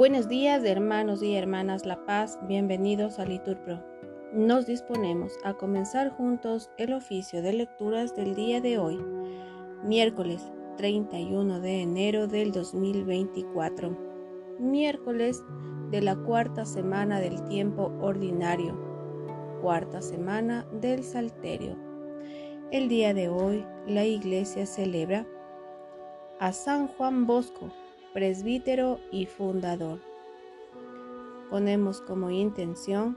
Buenos días hermanos y hermanas La Paz, bienvenidos a Liturpro. Nos disponemos a comenzar juntos el oficio de lecturas del día de hoy, miércoles 31 de enero del 2024, miércoles de la cuarta semana del tiempo ordinario, cuarta semana del Salterio. El día de hoy la iglesia celebra a San Juan Bosco, presbítero y fundador. Ponemos como intención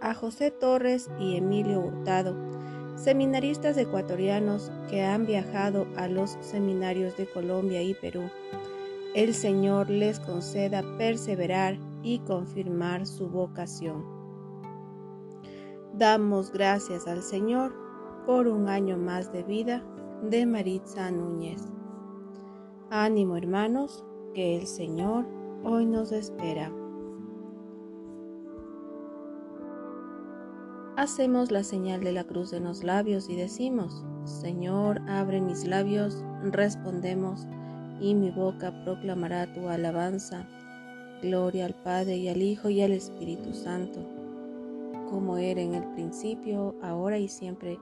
a José Torres y Emilio Hurtado, seminaristas ecuatorianos que han viajado a los seminarios de Colombia y Perú. El Señor les conceda perseverar y confirmar su vocación. Damos gracias al Señor por un año más de vida de Maritza Núñez. Ánimo hermanos, que el Señor hoy nos espera. Hacemos la señal de la cruz en los labios y decimos, Señor, abre mis labios, respondemos, y mi boca proclamará tu alabanza. Gloria al Padre y al Hijo y al Espíritu Santo, como era en el principio, ahora y siempre,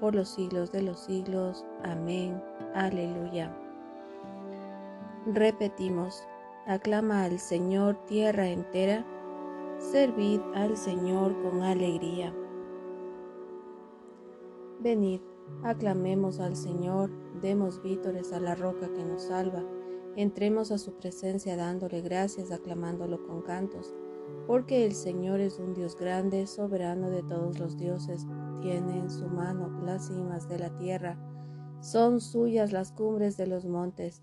por los siglos de los siglos. Amén. Aleluya. Repetimos, aclama al Señor tierra entera, servid al Señor con alegría. Venid, aclamemos al Señor, demos vítores a la roca que nos salva, entremos a su presencia dándole gracias, aclamándolo con cantos, porque el Señor es un Dios grande, soberano de todos los dioses, tiene en su mano las cimas de la tierra, son suyas las cumbres de los montes,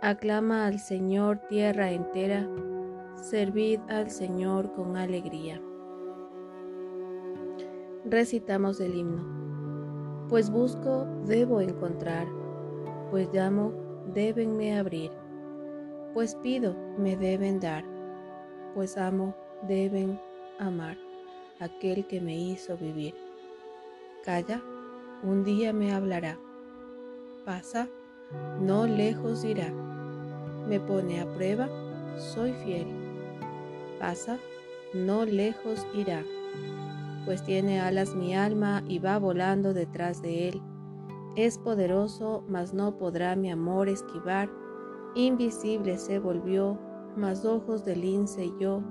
Aclama al Señor tierra entera, servid al Señor con alegría. Recitamos el himno. Pues busco, debo encontrar, pues llamo, débenme abrir, pues pido, me deben dar, pues amo, deben amar, aquel que me hizo vivir. Calla, un día me hablará. Pasa, no lejos irá. Me pone a prueba, soy fiel. Pasa, no lejos irá, pues tiene alas mi alma y va volando detrás de él. Es poderoso, mas no podrá mi amor esquivar. Invisible se volvió, mas ojos de lince yo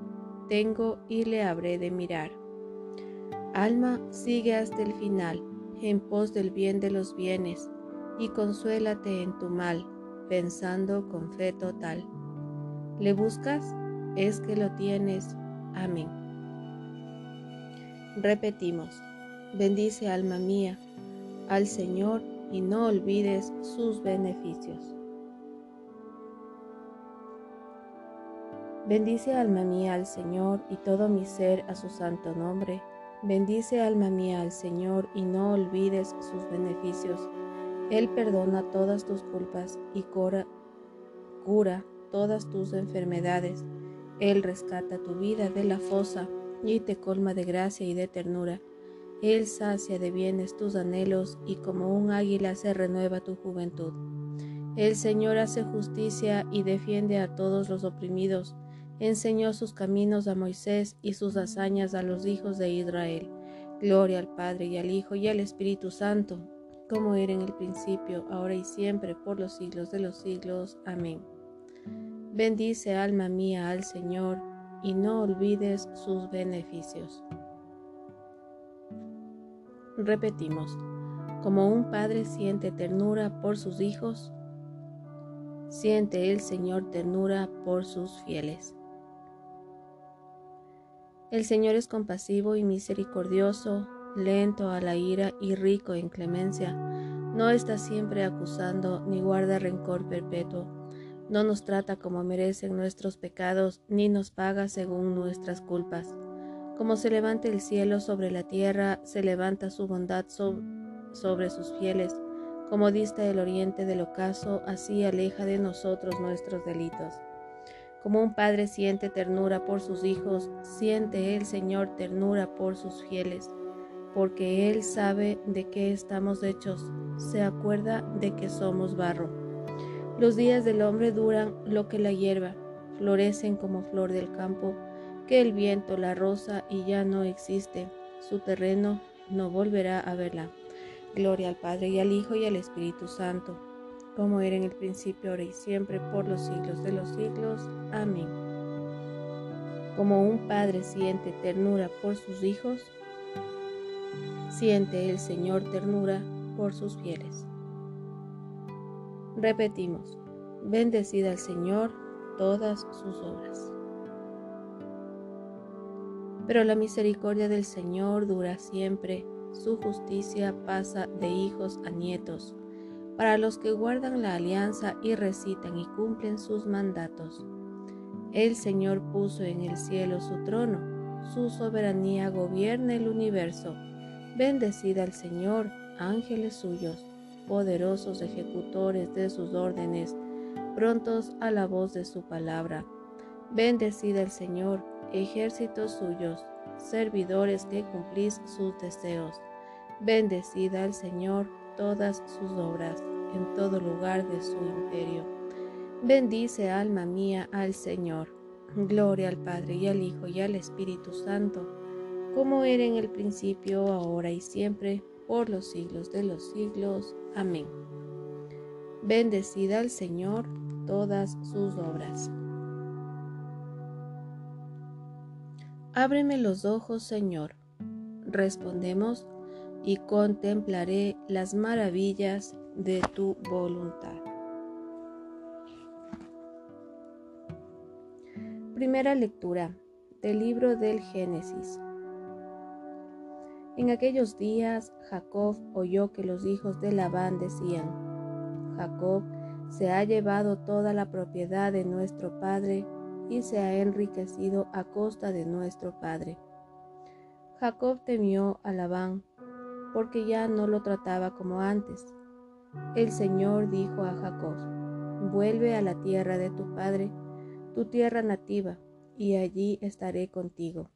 tengo y le habré de mirar. Alma, sigue hasta el final, en pos del bien de los bienes y consuélate en tu mal, pensando con fe total. ¿Le buscas? Es que lo tienes. Amén. Repetimos, bendice alma mía al Señor y no olvides sus beneficios. Bendice alma mía al Señor y todo mi ser a su santo nombre. Bendice alma mía al Señor y no olvides sus beneficios él perdona todas tus culpas y cura, cura todas tus enfermedades. Él rescata tu vida de la fosa y te colma de gracia y de ternura. Él sacia de bienes tus anhelos y como un águila se renueva tu juventud. El Señor hace justicia y defiende a todos los oprimidos. Enseñó sus caminos a Moisés y sus hazañas a los hijos de Israel. Gloria al Padre y al Hijo y al Espíritu Santo como era en el principio, ahora y siempre, por los siglos de los siglos. Amén. Bendice alma mía al Señor, y no olvides sus beneficios. Repetimos, como un padre siente ternura por sus hijos, siente el Señor ternura por sus fieles. El Señor es compasivo y misericordioso, lento a la ira y rico en clemencia. No está siempre acusando ni guarda rencor perpetuo. No nos trata como merecen nuestros pecados, ni nos paga según nuestras culpas. Como se levanta el cielo sobre la tierra, se levanta su bondad sobre sus fieles. Como dista el oriente del ocaso, así aleja de nosotros nuestros delitos. Como un padre siente ternura por sus hijos, siente el Señor ternura por sus fieles, porque Él sabe de qué estamos hechos, se acuerda de que somos barro. Los días del hombre duran lo que la hierba, florecen como flor del campo, que el viento la roza y ya no existe, su terreno no volverá a verla. Gloria al Padre y al Hijo y al Espíritu Santo, como era en el principio, ahora y siempre, por los siglos de los siglos. Amén. Como un padre siente ternura por sus hijos, siente el Señor ternura por sus fieles. Repetimos, bendecida al Señor todas sus obras. Pero la misericordia del Señor dura siempre, su justicia pasa de hijos a nietos, para los que guardan la alianza y recitan y cumplen sus mandatos. El Señor puso en el cielo su trono, su soberanía gobierna el universo. Bendecida al Señor, ángeles suyos, poderosos ejecutores de sus órdenes, prontos a la voz de su palabra. Bendecida el Señor, ejércitos suyos, servidores que cumplís sus deseos. Bendecida al Señor todas sus obras en todo lugar de su imperio. Bendice alma mía al Señor. Gloria al Padre y al Hijo y al Espíritu Santo, como era en el principio, ahora y siempre, por los siglos de los siglos. Amén. Bendecida al Señor todas sus obras. Ábreme los ojos, Señor. Respondemos, y contemplaré las maravillas de tu voluntad. Primera lectura del libro del Génesis. En aquellos días Jacob oyó que los hijos de Labán decían, Jacob se ha llevado toda la propiedad de nuestro padre y se ha enriquecido a costa de nuestro padre. Jacob temió a Labán, porque ya no lo trataba como antes. El Señor dijo a Jacob, vuelve a la tierra de tu padre, tu tierra nativa, y allí estaré contigo.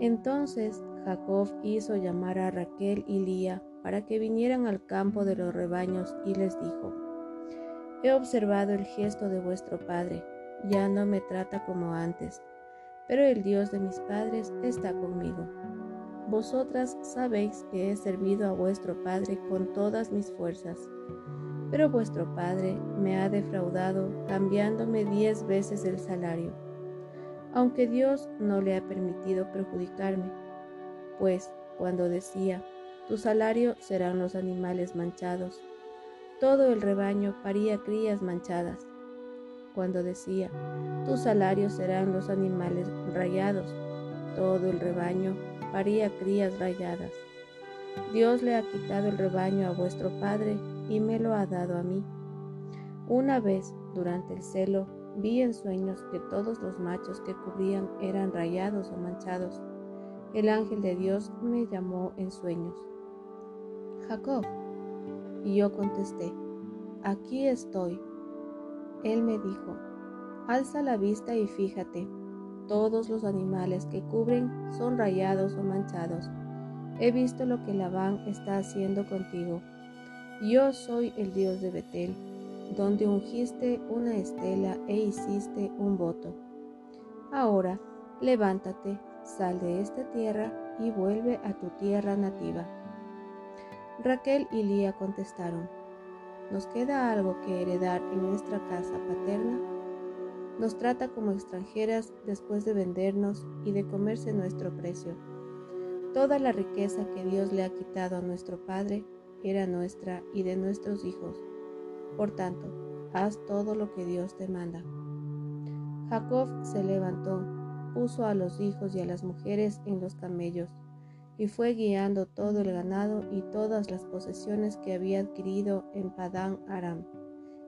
Entonces Jacob hizo llamar a Raquel y Lía para que vinieran al campo de los rebaños y les dijo, He observado el gesto de vuestro padre ya no me trata como antes, pero el Dios de mis padres está conmigo. Vosotras sabéis que he servido a vuestro Padre con todas mis fuerzas, pero vuestro Padre me ha defraudado cambiándome diez veces el salario, aunque Dios no le ha permitido perjudicarme, pues cuando decía, tu salario serán los animales manchados, todo el rebaño paría crías manchadas cuando decía, tu salario serán los animales rayados. Todo el rebaño paría crías rayadas. Dios le ha quitado el rebaño a vuestro Padre y me lo ha dado a mí. Una vez, durante el celo, vi en sueños que todos los machos que cubrían eran rayados o manchados. El ángel de Dios me llamó en sueños. Jacob. Y yo contesté, aquí estoy. Él me dijo, alza la vista y fíjate, todos los animales que cubren son rayados o manchados. He visto lo que Labán está haciendo contigo. Yo soy el Dios de Betel, donde ungiste una estela e hiciste un voto. Ahora, levántate, sal de esta tierra y vuelve a tu tierra nativa. Raquel y Lía contestaron, ¿Nos queda algo que heredar en nuestra casa paterna? Nos trata como extranjeras después de vendernos y de comerse nuestro precio. Toda la riqueza que Dios le ha quitado a nuestro Padre era nuestra y de nuestros hijos. Por tanto, haz todo lo que Dios te manda. Jacob se levantó, puso a los hijos y a las mujeres en los camellos, y fue guiando todo el ganado y todas las posesiones que había adquirido en Padán Aram,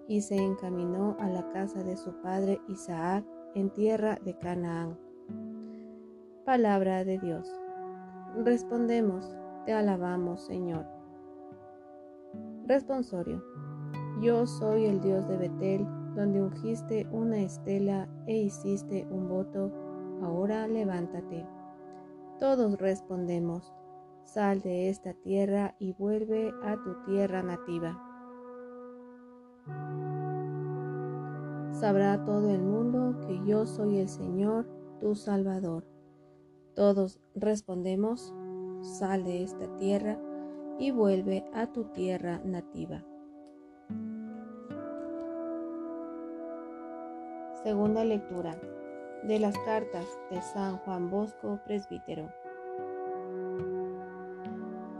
y se encaminó a la casa de su padre Isaac en tierra de Canaán. Palabra de Dios. Respondemos, te alabamos, Señor. Responsorio. Yo soy el Dios de Betel, donde ungiste una estela e hiciste un voto, ahora levántate. Todos respondemos, sal de esta tierra y vuelve a tu tierra nativa. Sabrá todo el mundo que yo soy el Señor, tu Salvador. Todos respondemos, sal de esta tierra y vuelve a tu tierra nativa. Segunda lectura de las cartas de San Juan Bosco, presbítero.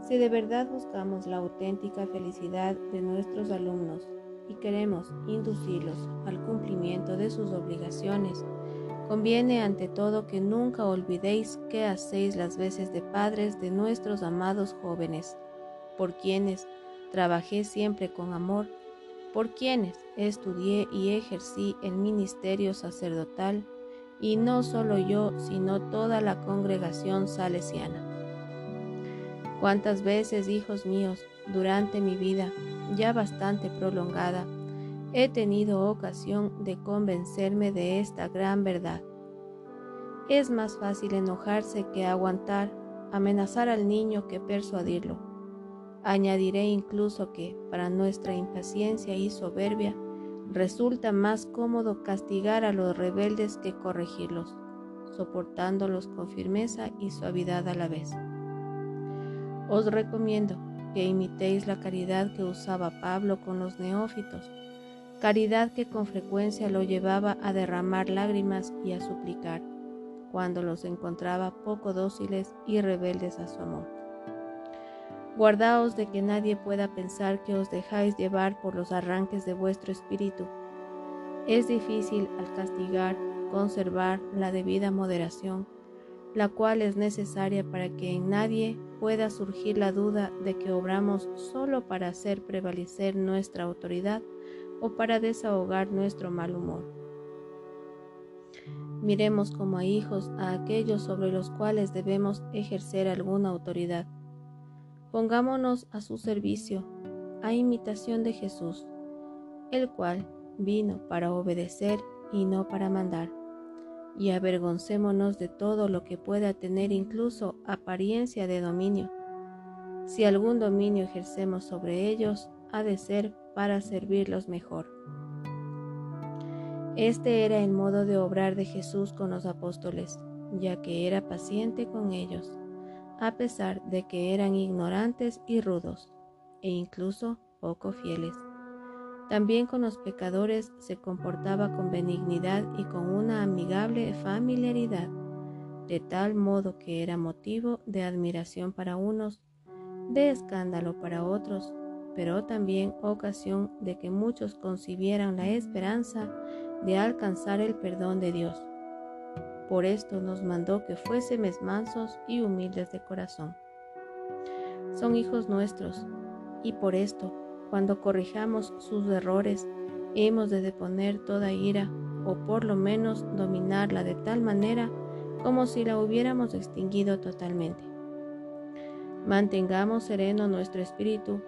Si de verdad buscamos la auténtica felicidad de nuestros alumnos y queremos inducirlos al cumplimiento de sus obligaciones, conviene ante todo que nunca olvidéis que hacéis las veces de padres de nuestros amados jóvenes, por quienes trabajé siempre con amor, por quienes estudié y ejercí el ministerio sacerdotal, y no solo yo, sino toda la congregación salesiana. Cuántas veces, hijos míos, durante mi vida, ya bastante prolongada, he tenido ocasión de convencerme de esta gran verdad. Es más fácil enojarse que aguantar, amenazar al niño que persuadirlo. Añadiré incluso que, para nuestra impaciencia y soberbia, Resulta más cómodo castigar a los rebeldes que corregirlos, soportándolos con firmeza y suavidad a la vez. Os recomiendo que imitéis la caridad que usaba Pablo con los neófitos, caridad que con frecuencia lo llevaba a derramar lágrimas y a suplicar, cuando los encontraba poco dóciles y rebeldes a su amor. Guardaos de que nadie pueda pensar que os dejáis llevar por los arranques de vuestro espíritu. Es difícil al castigar conservar la debida moderación, la cual es necesaria para que en nadie pueda surgir la duda de que obramos solo para hacer prevalecer nuestra autoridad o para desahogar nuestro mal humor. Miremos como a hijos a aquellos sobre los cuales debemos ejercer alguna autoridad Pongámonos a su servicio, a imitación de Jesús, el cual vino para obedecer y no para mandar, y avergoncémonos de todo lo que pueda tener incluso apariencia de dominio. Si algún dominio ejercemos sobre ellos, ha de ser para servirlos mejor. Este era el modo de obrar de Jesús con los apóstoles, ya que era paciente con ellos a pesar de que eran ignorantes y rudos, e incluso poco fieles. También con los pecadores se comportaba con benignidad y con una amigable familiaridad, de tal modo que era motivo de admiración para unos, de escándalo para otros, pero también ocasión de que muchos concibieran la esperanza de alcanzar el perdón de Dios. Por esto nos mandó que fuésemos mansos y humildes de corazón. Son hijos nuestros, y por esto, cuando corrijamos sus errores, hemos de deponer toda ira, o por lo menos dominarla de tal manera como si la hubiéramos extinguido totalmente. Mantengamos sereno nuestro espíritu,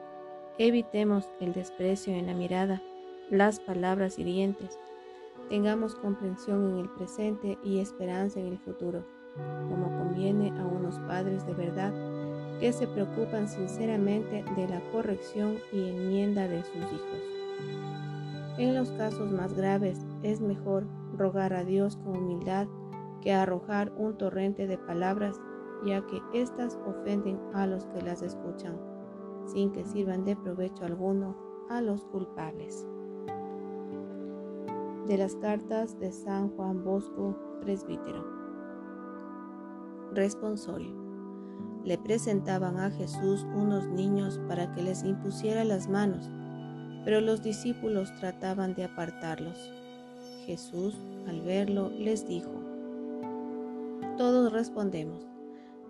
evitemos el desprecio en la mirada, las palabras hirientes, Tengamos comprensión en el presente y esperanza en el futuro, como conviene a unos padres de verdad que se preocupan sinceramente de la corrección y enmienda de sus hijos. En los casos más graves es mejor rogar a Dios con humildad que arrojar un torrente de palabras, ya que éstas ofenden a los que las escuchan, sin que sirvan de provecho alguno a los culpables de las cartas de San Juan Bosco, presbítero. Responsorio. le presentaban a Jesús unos niños para que les impusiera las manos, pero los discípulos trataban de apartarlos. Jesús, al verlo, les dijo, Todos respondemos,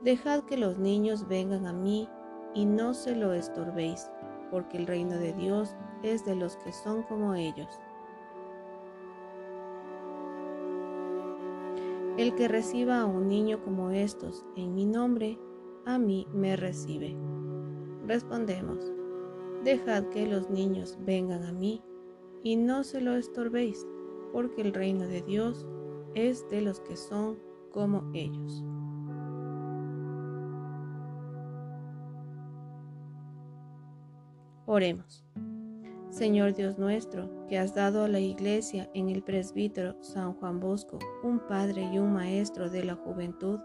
Dejad que los niños vengan a mí y no se lo estorbéis, porque el reino de Dios es de los que son como ellos. El que reciba a un niño como estos en mi nombre, a mí me recibe. Respondemos, dejad que los niños vengan a mí y no se lo estorbéis, porque el reino de Dios es de los que son como ellos. Oremos. Señor Dios nuestro, que has dado a la Iglesia en el presbítero San Juan Bosco un Padre y un Maestro de la juventud,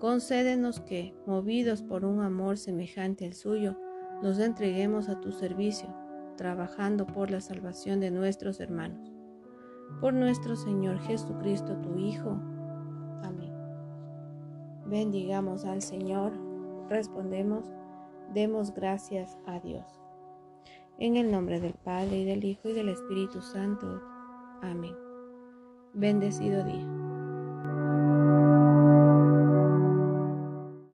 concédenos que, movidos por un amor semejante al suyo, nos entreguemos a tu servicio, trabajando por la salvación de nuestros hermanos. Por nuestro Señor Jesucristo, tu Hijo. Amén. Bendigamos al Señor, respondemos, demos gracias a Dios. En el nombre del Padre y del Hijo y del Espíritu Santo. Amén. Bendecido día.